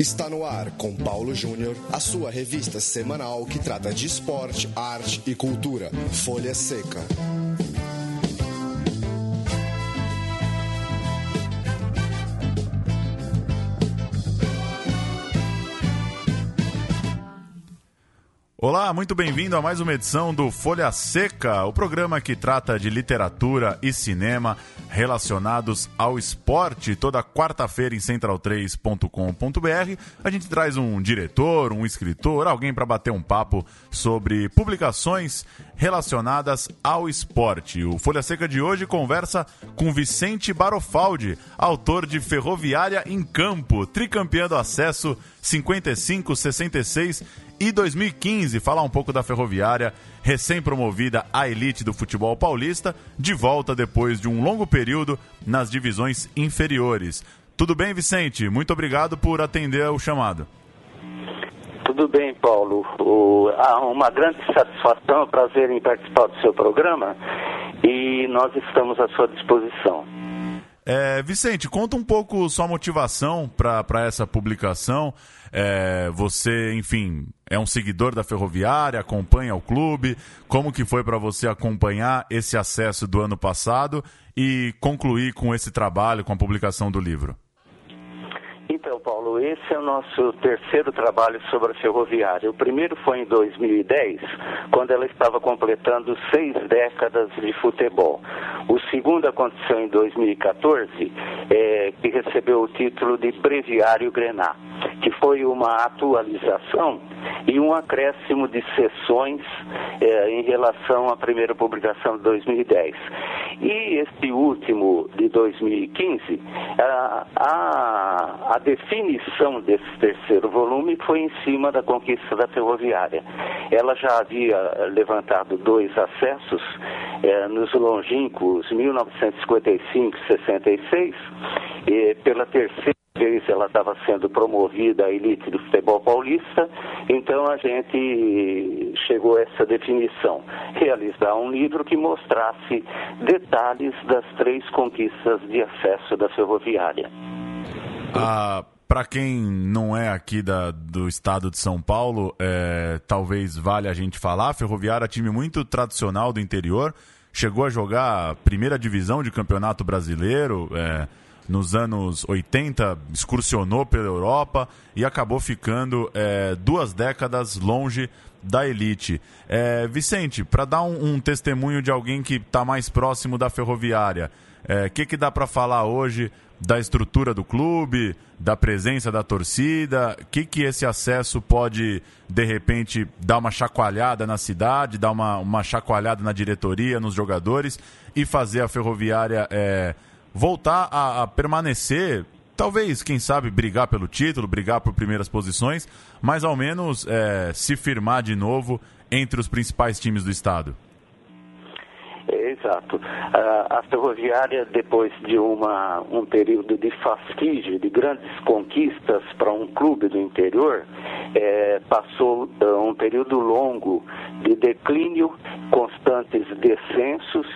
Está no ar com Paulo Júnior, a sua revista semanal que trata de esporte, arte e cultura. Folha Seca. Olá, muito bem-vindo a mais uma edição do Folha Seca, o programa que trata de literatura e cinema relacionados ao esporte. Toda quarta-feira em central3.com.br a gente traz um diretor, um escritor, alguém para bater um papo sobre publicações relacionadas ao esporte. O Folha Seca de hoje conversa com Vicente Barofaldi, autor de Ferroviária em Campo, tricampeão do acesso 55, 66 e 2015. Falar um pouco da Ferroviária, recém-promovida à elite do futebol paulista, de volta depois de um longo período nas divisões inferiores. Tudo bem, Vicente? Muito obrigado por atender o chamado. Tudo bem, Paulo. O, há uma grande satisfação, prazer em participar do seu programa e nós estamos à sua disposição. É, Vicente, conta um pouco sua motivação para essa publicação. É, você, enfim, é um seguidor da Ferroviária, acompanha o clube. Como que foi para você acompanhar esse acesso do ano passado e concluir com esse trabalho, com a publicação do livro? Então, Paulo, esse é o nosso terceiro trabalho sobre a ferroviária. O primeiro foi em 2010, quando ela estava completando seis décadas de futebol. O segundo aconteceu em 2014, é, que recebeu o título de Breviário Grená, que foi uma atualização e um acréscimo de sessões é, em relação à primeira publicação de 2010. E este último, de 2015, a, a, a definição desse terceiro volume foi em cima da conquista da ferroviária. Ela já havia levantado dois acessos é, nos longínquos 1955 e 66, e pela terceira ela estava sendo promovida à elite do futebol paulista, então a gente chegou a essa definição, realizar um livro que mostrasse detalhes das três conquistas de acesso da ferroviária. Ah, para quem não é aqui da, do estado de São Paulo, é, talvez vale a gente falar, Ferroviária é time muito tradicional do interior, chegou a jogar primeira divisão de campeonato brasileiro, é, nos anos 80, excursionou pela Europa e acabou ficando é, duas décadas longe da elite. É, Vicente, para dar um, um, testemunho de alguém que está mais próximo da ferroviária, o é, que, que dá para falar hoje da estrutura do clube, da presença da torcida? O que, que esse acesso pode, de repente, dar uma chacoalhada na cidade, dar uma, uma chacoalhada na diretoria, nos jogadores e fazer a ferroviária é, voltar a, a permanecer talvez, quem sabe, brigar pelo título, brigar por primeiras posições, mas ao menos é, se firmar de novo entre os principais times do estado. Exato. A ferroviária, depois de uma, um período de fasquígio, de grandes conquistas para um clube do interior, é, passou é, um período longo de declínio, constantes descensos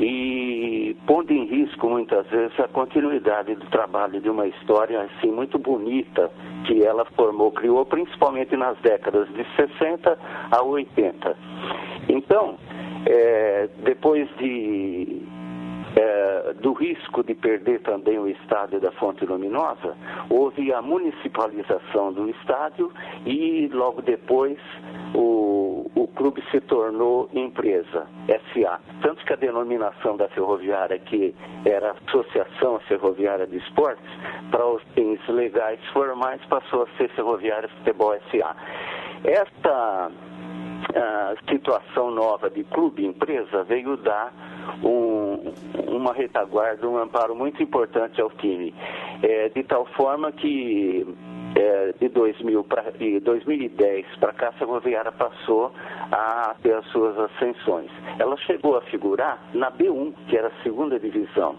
e pondo em risco muitas vezes a continuidade do trabalho de uma história assim muito bonita que ela formou, criou principalmente nas décadas de 60 a 80. Então, é, depois de, é, do risco de perder também o estádio da Fonte Luminosa, houve a municipalização do estádio e logo depois o, o clube se tornou empresa, SA. Tanto que a denominação da ferroviária, que era Associação Ferroviária de Esportes, para os fins legais formais passou a ser Ferroviária Futebol SA. Esta a situação nova de clube-empresa veio dar um, uma retaguarda, um amparo muito importante ao time. É, de tal forma que é, de, 2000 pra, de 2010 para cá, a Ferroviária passou a ter as suas ascensões. Ela chegou a figurar na B1, que era a segunda divisão.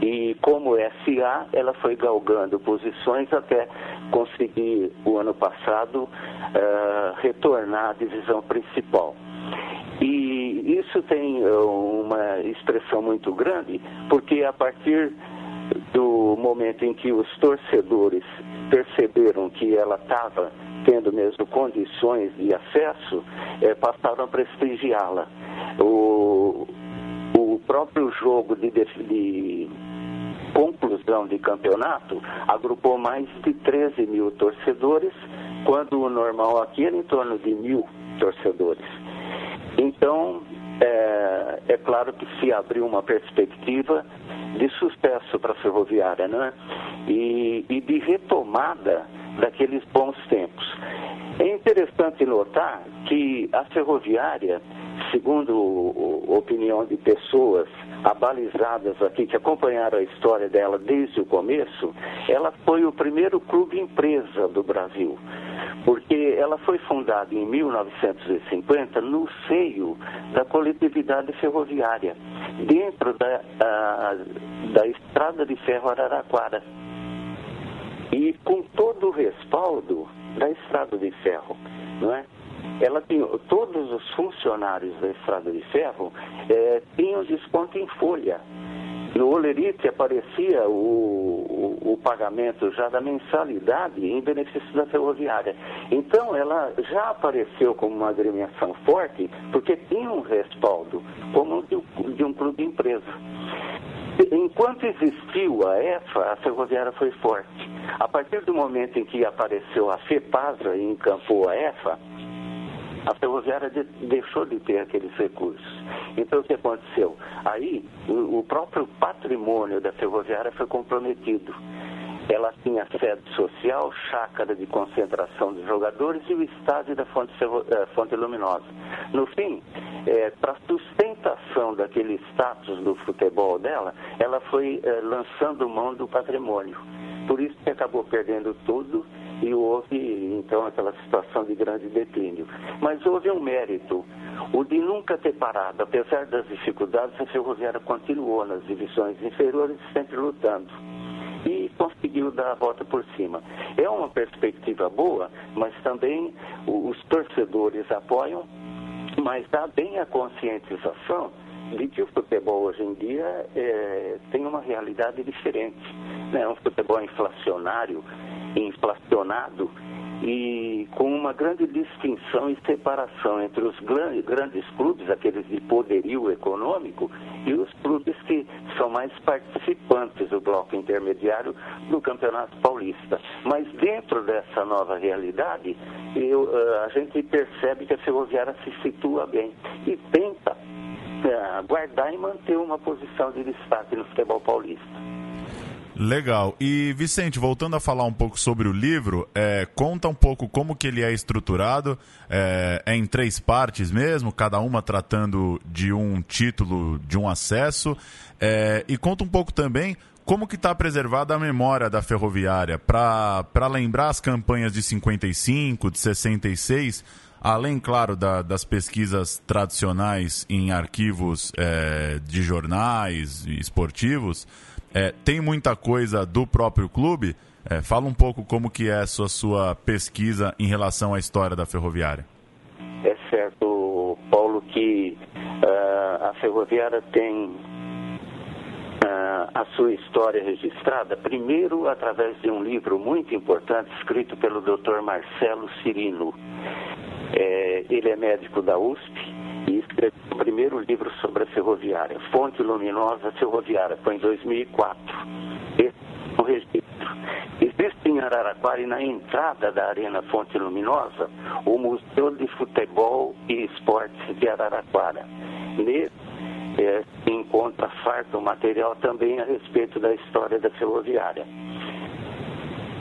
E como SA, ela foi galgando posições até conseguir, o ano passado, uh, retornar à divisão principal. E isso tem uma expressão muito grande, porque a partir do momento em que os torcedores perceberam que ela estava tendo mesmo condições de acesso, é, passaram a prestigiá-la. O, o próprio jogo de, de conclusão de campeonato agrupou mais de 13 mil torcedores, quando o normal aqui era em torno de mil torcedores. Então, é, é claro que se abriu uma perspectiva de sucesso para a ferroviária, né? E, e de retomada daqueles bons tempos. É interessante notar que a ferroviária, segundo a opinião de pessoas abalizadas aqui que acompanharam a história dela desde o começo, ela foi o primeiro clube empresa do Brasil porque ela foi fundada em 1950 no seio da coletividade ferroviária, dentro da, a, da estrada de ferro Araraquara. E com todo o respaldo da estrada de ferro, não é? Ela tinha, todos os funcionários da estrada de ferro é, tinham desconto em folha no Olerite aparecia o, o, o, pagamento já da mensalidade em benefício da ferroviária. Então, ela já apareceu como uma agremiação forte, porque tinha um respaldo, como de, de um clube empresa. Enquanto existiu a EFA, a ferroviária foi forte. A partir do momento em que apareceu a FEPASA e encampou a EFA, a ferroviária de, deixou de ter aqueles recursos. Então, o que aconteceu? Aí, o, o próprio patrimônio da ferroviária foi comprometido. Ela tinha sede social, chácara de concentração dos jogadores e o estádio da Fonte, eh, Fonte Luminosa. No fim, é, para sustentação daquele status do futebol dela, ela foi é, lançando mão do patrimônio. Por isso que acabou perdendo tudo e houve então aquela situação de grande declínio. Mas houve um mérito, o de nunca ter parado, apesar das dificuldades, a ferroviária continuou nas divisões inferiores sempre lutando e conseguiu dar a volta por cima. É uma perspectiva boa, mas também os torcedores apoiam, mas há bem a conscientização de que o futebol hoje em dia é, tem uma realidade diferente. Né? Um futebol inflacionário, inflacionado e com uma grande distinção e separação entre os grandes clubes, aqueles de poderio econômico, e os clubes que são mais participantes do bloco intermediário do Campeonato Paulista. Mas dentro dessa nova realidade, eu, eh, a gente percebe que a Ferroviária se situa bem e tenta uh, guardar e manter uma posição de destaque no futebol paulista. Legal. E Vicente, voltando a falar um pouco sobre o livro, é, conta um pouco como que ele é estruturado. É, é, em três partes mesmo, cada uma tratando de um título, de um acesso. É, e conta um pouco também como que está preservada a memória da ferroviária para lembrar as campanhas de 55, de 66, além, claro, da, das pesquisas tradicionais em arquivos é, de jornais esportivos é, tem muita coisa do próprio clube. É, fala um pouco como que é a sua, sua pesquisa em relação à história da ferroviária. É certo, Paulo, que uh, a ferroviária tem uh, a sua história registrada, primeiro através de um livro muito importante escrito pelo Dr. Marcelo Cirino. É, ele é médico da USP escreveu o primeiro livro sobre a ferroviária, Fonte Luminosa Ferroviária, foi em 2004. Esse é o registro. Existe em Araraquara e na entrada da Arena Fonte Luminosa o Museu de Futebol e Esportes de Araraquara. Nesse é, encontra farto material também a respeito da história da ferroviária.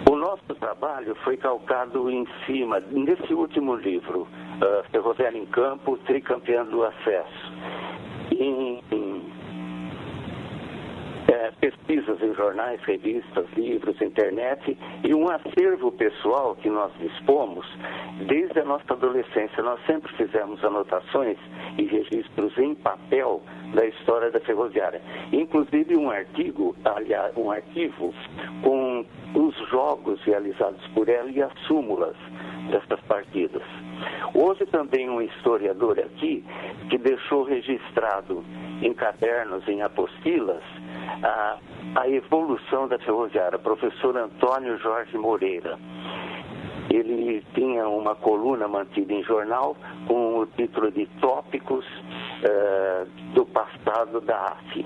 O nosso trabalho foi calcado em cima, nesse último livro, uh, Ferroviária em Campo, tricampeão do acesso. Em, em é, pesquisas em jornais, revistas, livros, internet e um acervo pessoal que nós dispomos desde a nossa adolescência. Nós sempre fizemos anotações e registros em papel da história da ferroviária. Inclusive um artigo, aliás, um arquivo com os jogos realizados por ela e as súmulas partidas. Houve também um historiador aqui que deixou registrado em cadernos, em apostilas, a A Evolução da Ferroviária, professor Antônio Jorge Moreira. Ele tinha uma coluna mantida em jornal com o título de Tópicos uh, do Passado da AFI.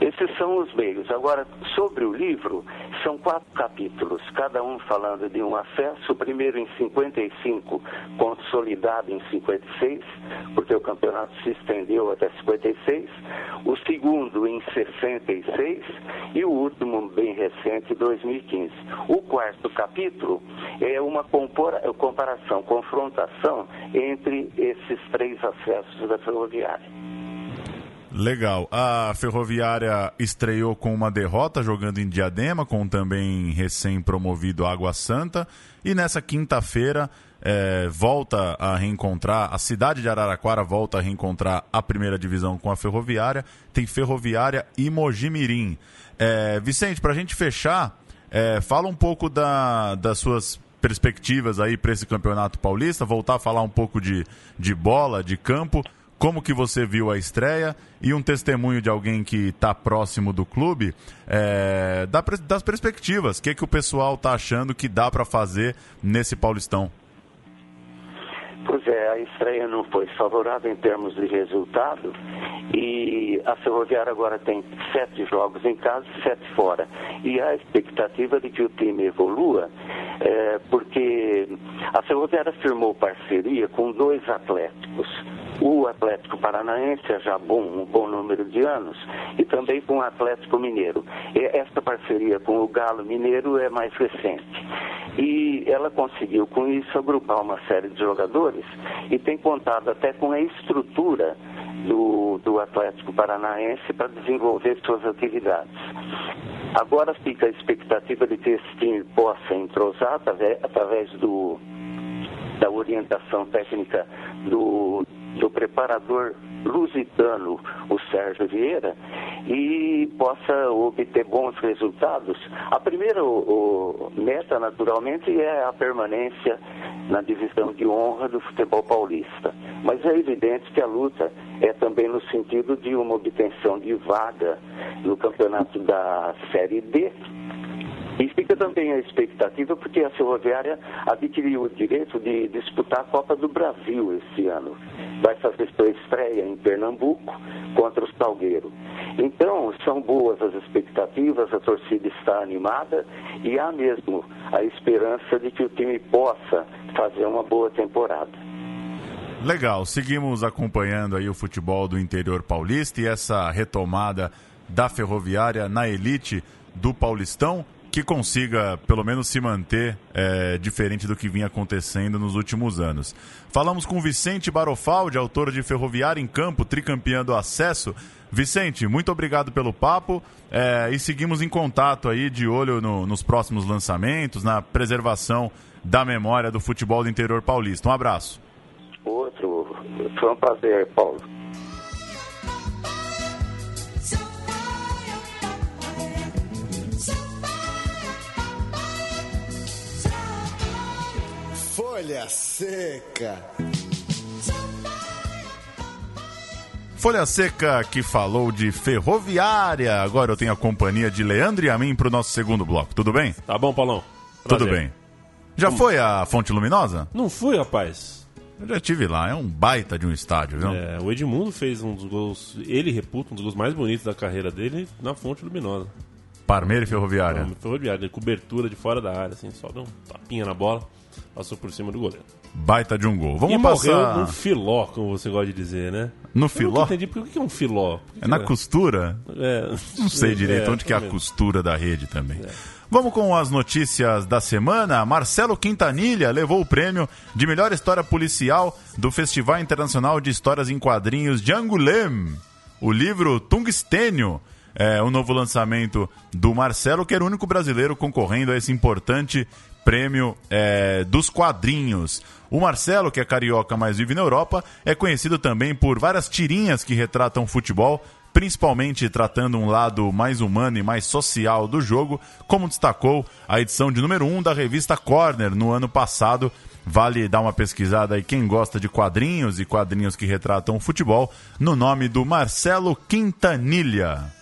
Esses são os meios. Agora, sobre o livro, são quatro capítulos, cada um falando de um acesso. O primeiro em 55, consolidado em 56, porque o campeonato se estendeu até 56. O segundo em 66 e o último, bem recente, 2015. O quarto capítulo é uma comparação, confrontação entre esses três acessos da ferroviária. Legal. A Ferroviária estreou com uma derrota jogando em Diadema, com também recém-promovido Água Santa. E nessa quinta-feira é, volta a reencontrar, a cidade de Araraquara volta a reencontrar a primeira divisão com a Ferroviária. Tem Ferroviária e Mojimirim. É, Vicente, para a gente fechar, é, fala um pouco da, das suas perspectivas aí para esse campeonato paulista, voltar a falar um pouco de, de bola, de campo como que você viu a estreia e um testemunho de alguém que está próximo do clube é, das perspectivas. O que, que o pessoal está achando que dá para fazer nesse Paulistão? Pois é, a estreia não foi favorável em termos de resultado e a Ferroviária agora tem sete jogos em casa e sete fora. E a expectativa de que o time evolua, é, porque a Ferroviária firmou parceria com dois atléticos o Atlético Paranaense já bom, um bom número de anos, e também com o Atlético Mineiro. Esta parceria com o Galo Mineiro é mais recente. E ela conseguiu, com isso, agrupar uma série de jogadores e tem contado até com a estrutura do, do Atlético Paranaense para desenvolver suas atividades. Agora fica a expectativa de que esse time possa entrosar através, através do, da orientação técnica do, do preparador lusitano, o Sérgio Vieira, e possa obter bons resultados. A primeira o, meta, naturalmente, é a permanência na divisão de honra do futebol paulista. Mas é evidente que a luta é também no sentido de uma obtenção de vaga no campeonato da Série D, e fica também a expectativa, porque a Ferroviária adquiriu o direito de disputar a Copa do Brasil esse ano. Vai fazer sua estreia em Pernambuco contra o Salgueiro. Então, são boas as expectativas, a torcida está animada e há mesmo a esperança de que o time possa fazer uma boa temporada. Legal, seguimos acompanhando aí o futebol do interior paulista e essa retomada da ferroviária na elite do Paulistão que consiga, pelo menos, se manter é, diferente do que vinha acontecendo nos últimos anos. Falamos com Vicente Barofaldi, autor de Ferroviária em Campo, tricampeão do acesso. Vicente, muito obrigado pelo papo é, e seguimos em contato aí, de olho no, nos próximos lançamentos, na preservação da memória do futebol do interior paulista. Um abraço. Outro, foi um prazer, Paulo. Folha Seca. Folha Seca que falou de ferroviária. Agora eu tenho a companhia de Leandro e a mim para o nosso segundo bloco. Tudo bem? Tá bom, Paulão. Prazer. Tudo bem. Já foi a Fonte Luminosa? Não fui, rapaz. Eu já estive lá, é um baita de um estádio, viu? É, o Edmundo fez um dos gols, ele reputa um dos gols mais bonitos da carreira dele na Fonte Luminosa. Parmeira e Ferroviária? Não, ferroviária, cobertura de fora da área, assim, só deu um tapinha na bola passou por cima do goleiro. Baita de um gol. Vamos e passar... no filó, como você gosta de dizer, né? No filó? Eu entendi. Por que é um filó? É na costura? É. Não sei direito é, onde que é a costura da rede também. É. Vamos com as notícias da semana. Marcelo Quintanilha levou o prêmio de melhor história policial do Festival Internacional de Histórias em Quadrinhos de Angoulême. O livro Tungstênio é o novo lançamento do Marcelo, que era o único brasileiro concorrendo a esse importante prêmio é, dos quadrinhos. O Marcelo, que é carioca, mas vive na Europa, é conhecido também por várias tirinhas que retratam futebol, principalmente tratando um lado mais humano e mais social do jogo, como destacou a edição de número 1 da revista Corner no ano passado. Vale dar uma pesquisada aí quem gosta de quadrinhos e quadrinhos que retratam o futebol, no nome do Marcelo Quintanilha.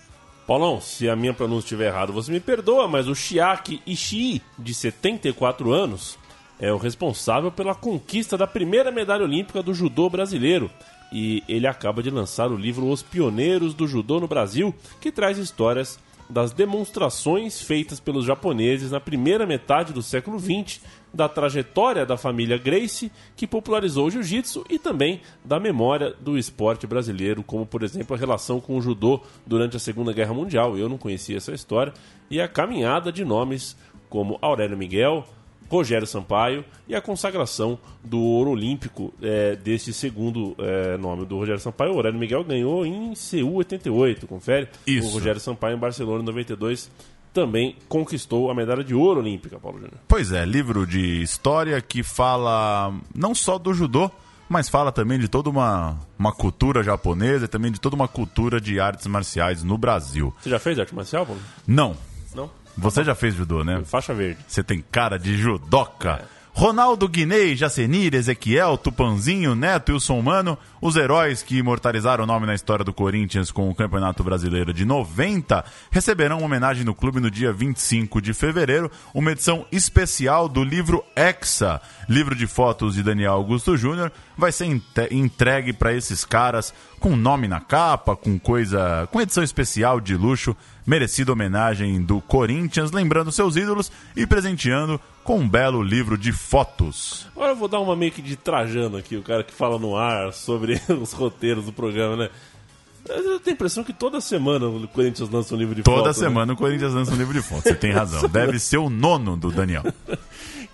Paulão, se a minha pronúncia estiver errada, você me perdoa, mas o Chiaki Ishii, de 74 anos, é o responsável pela conquista da primeira medalha olímpica do judô brasileiro. E ele acaba de lançar o livro Os Pioneiros do Judô no Brasil, que traz histórias das demonstrações feitas pelos japoneses na primeira metade do século XX, da trajetória da família Gracie, que popularizou o jiu-jitsu, e também da memória do esporte brasileiro, como por exemplo a relação com o judô durante a Segunda Guerra Mundial. Eu não conhecia essa história, e a caminhada de nomes como Aurélio Miguel, Rogério Sampaio e a consagração do ouro olímpico é, desse segundo é, nome do Rogério Sampaio. O Aurélio Miguel ganhou em Seul 88, confere? Isso. O Rogério Sampaio em Barcelona em 92 também conquistou a medalha de ouro olímpica, Paulo Júnior. Pois é, livro de história que fala não só do judô, mas fala também de toda uma, uma cultura japonesa e também de toda uma cultura de artes marciais no Brasil. Você já fez arte marcial, Paulo? Não. Não? Você já fez judô, né? Faixa verde. Você tem cara de judoca. Ronaldo Guinei, Jacenir, Ezequiel, Tupanzinho, Neto e o Somano, os heróis que imortalizaram o nome na história do Corinthians com o Campeonato Brasileiro de 90, receberão uma homenagem no clube no dia 25 de fevereiro, uma edição especial do livro Hexa, livro de fotos de Daniel Augusto Júnior, vai ser entregue para esses caras com nome na capa, com coisa, com edição especial de luxo, merecida homenagem do Corinthians, lembrando seus ídolos e presenteando com um belo livro de fotos. Agora eu vou dar uma meio que de Trajano aqui, o cara que fala no ar sobre os roteiros do programa, né? Eu tenho a impressão que toda semana o Corinthians lança um livro de Toda foto, né? semana o Corinthians lança um livro de fotos. Você tem razão. Deve ser o nono do Daniel.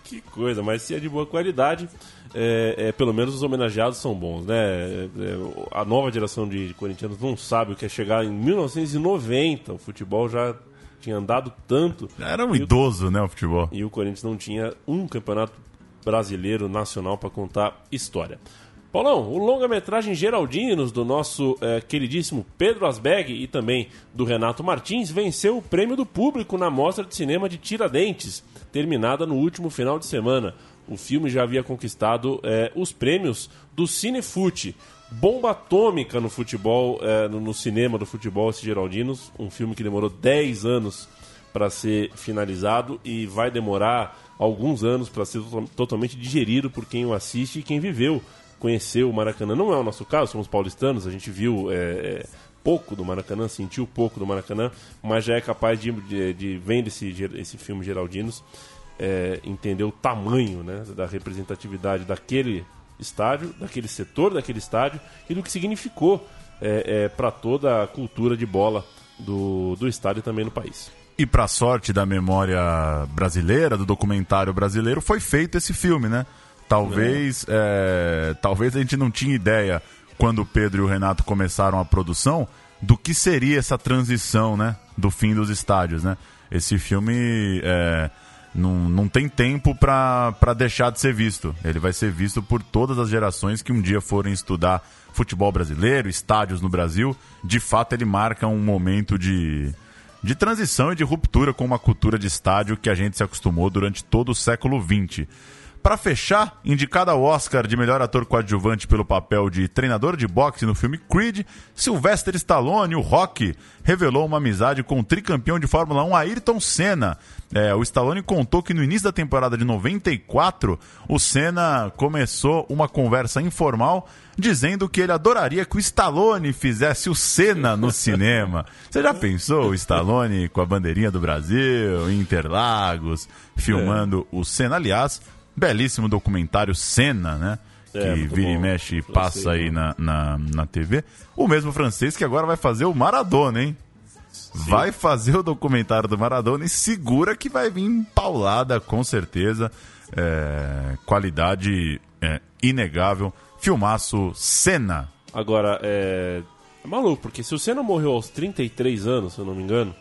Que coisa, mas se é de boa qualidade, é, é, pelo menos os homenageados são bons, né? É, é, a nova geração de corintianos não sabe o que é chegar em 1990. O futebol já tinha andado tanto. Era um E o- idoso, né, o futebol. E o Corinthians não tinha um campeonato brasileiro nacional para contar história. Paulão, o longa-metragem Geraldinos do nosso eh, queridíssimo Pedro Asbeg e também do Renato Martins venceu o prêmio do público na Mostra de Cinema de Tiradentes, terminada no último final de semana. O filme já havia conquistado eh, os prêmios do Cinefute. Bomba atômica no futebol, eh, no, no cinema do futebol, esse Geraldinos. Um filme que demorou 10 anos para ser finalizado e vai demorar alguns anos para ser to- totalmente digerido por quem o assiste e quem viveu, conheceu o Maracanã. Não é o nosso caso, somos paulistanos, a gente viu é, é, pouco do Maracanã, sentiu pouco do Maracanã, mas já é capaz de, de, de vendo esse, esse filme Geraldinos, é, entender o tamanho né, da representatividade daquele estádio, daquele setor daquele estádio e do que significou é, para toda a cultura de bola do, do estádio e também no país. E pra sorte da memória brasileira, do documentário brasileiro, foi feito esse filme, né? Talvez, é, talvez a gente não tinha ideia, quando o Pedro e o Renato começaram a produção, do que seria essa transição, né? Do fim dos estádios, né? Esse filme é, não, não tem tempo pra deixar de ser visto. Ele vai ser visto por todas as gerações que um dia forem estudar futebol brasileiro, estádios no Brasil. De fato, ele marca um momento de, de transição e de ruptura com uma cultura de estádio que a gente se acostumou durante todo o século XX. Para fechar, indicado ao Oscar de melhor ator coadjuvante pelo papel de treinador de boxe no filme Creed, Sylvester Stallone, o Rock, revelou uma amizade com o tricampeão de Fórmula 1 Ayrton Senna. É, o Stallone contou que no início da temporada de 94, o Senna começou uma conversa informal dizendo que ele adoraria que o Stallone fizesse o Senna no cinema. Você já pensou o Stallone com a bandeirinha do Brasil, Interlagos, filmando o Senna? Aliás, belíssimo documentário Senna, né? Que É, muito vira e bom. mexe e Francês, passa aí na, na, na TV. O mesmo francês que agora vai fazer o Maradona, hein? Vai fazer o documentário do Maradona e segura que vai vir paulada, com certeza. É, qualidade é, inegável. Filmaço Senna. Agora, é... é maluco, porque se o Senna morreu aos 33 anos, se eu não me engano,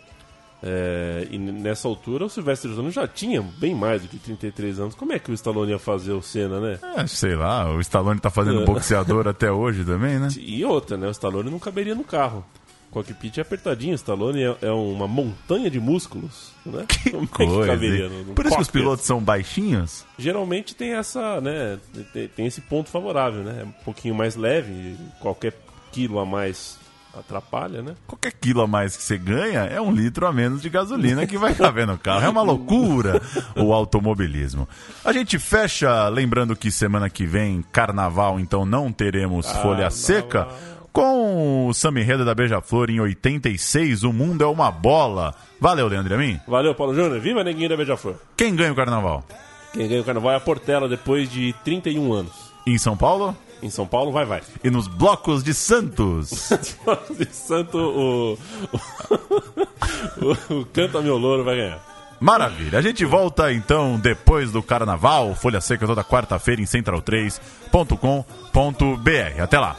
é, e nessa altura o Sylvester Stallone já tinha bem mais do que 33 anos, como é que o Stallone ia fazer o Senna, né? É, sei lá, o Stallone tá fazendo É. boxeador até hoje também, né? E outra, né? O Stallone não caberia no carro. O cockpit é apertadinho, o Stallone é, é uma montanha de músculos, né? Como é que Coisa, caberia no, no Por isso que os cockpit? pilotos são baixinhos? geralmente tem essa, né, tem, tem esse ponto favorável, né? É um pouquinho mais leve, qualquer quilo a mais Atrapalha, né? Qualquer quilo a mais que você ganha é um litro a menos de gasolina que vai caber no carro. É uma loucura o automobilismo. A gente fecha, lembrando que semana que vem, carnaval, então não teremos folha seca. Com o Sami Reda da Beija-Flor em 86, o mundo é uma bola. Valeu, Leandro Amin. Valeu, Paulo Júnior. Viva Neguinho da Beija-Flor. Quem ganha o carnaval? Quem ganha o carnaval é a Portela depois de 31 anos. Em São Paulo? Em São Paulo, vai, vai. E nos blocos de Santos? de Santo, o... o, o Canta Meu Louro vai ganhar. Maravilha. A gente volta então depois do carnaval. Folha Seca toda quarta-feira em central3.com.br. Até lá.